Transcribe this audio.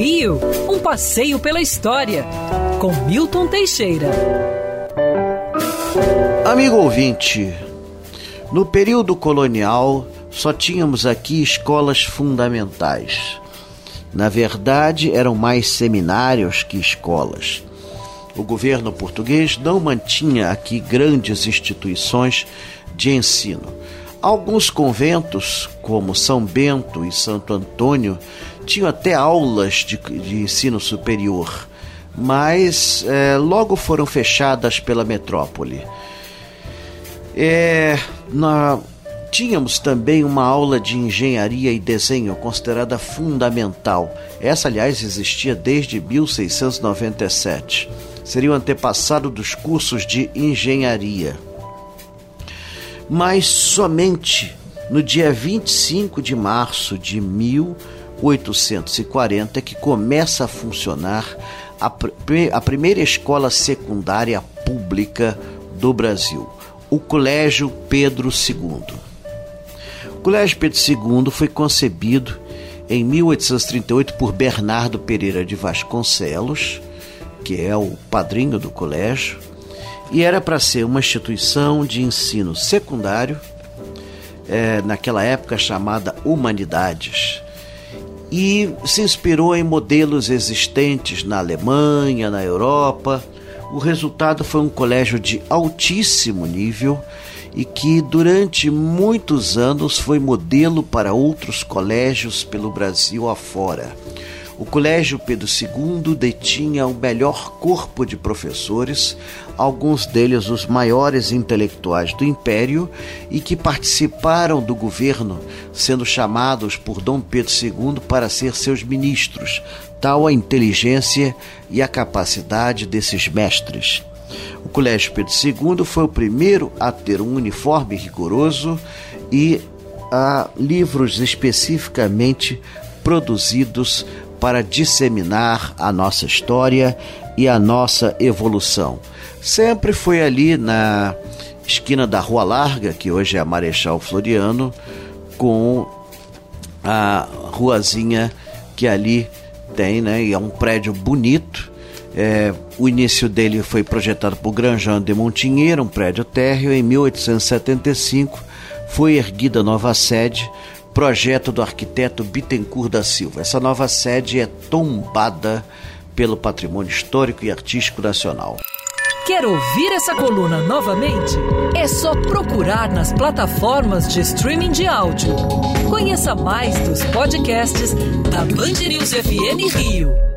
Rio, um passeio pela história, com Milton Teixeira. Amigo ouvinte, no período colonial só tínhamos aqui escolas fundamentais. Na verdade, eram mais seminários que escolas. O governo português não mantinha aqui grandes instituições de ensino. Alguns conventos, como São Bento e Santo Antônio, tinham até aulas de, de ensino superior, mas é, logo foram fechadas pela metrópole. É, na, tínhamos também uma aula de engenharia e desenho considerada fundamental. Essa, aliás, existia desde 1697. Seria o antepassado dos cursos de engenharia mas somente no dia 25 de março de 1840 é que começa a funcionar a, a primeira escola secundária pública do Brasil, o Colégio Pedro II. O Colégio Pedro II foi concebido em 1838 por Bernardo Pereira de Vasconcelos, que é o padrinho do colégio, e era para ser uma instituição de ensino secundário, é, naquela época chamada Humanidades, e se inspirou em modelos existentes na Alemanha, na Europa. O resultado foi um colégio de altíssimo nível e que durante muitos anos foi modelo para outros colégios pelo Brasil afora. O Colégio Pedro II detinha o melhor corpo de professores, alguns deles os maiores intelectuais do império e que participaram do governo, sendo chamados por Dom Pedro II para ser seus ministros, tal a inteligência e a capacidade desses mestres. O Colégio Pedro II foi o primeiro a ter um uniforme rigoroso e a livros especificamente produzidos para disseminar a nossa história e a nossa evolução. Sempre foi ali na esquina da Rua Larga, que hoje é a Marechal Floriano, com a ruazinha que ali tem, né? E é um prédio bonito. É, o início dele foi projetado por Granjão de Montinheiro, um prédio térreo. Em 1875 foi erguida a nova sede projeto do arquiteto Bittencourt da Silva. Essa nova sede é tombada pelo patrimônio histórico e artístico nacional. Quer ouvir essa coluna novamente? É só procurar nas plataformas de streaming de áudio. Conheça mais dos podcasts da Band News FM Rio.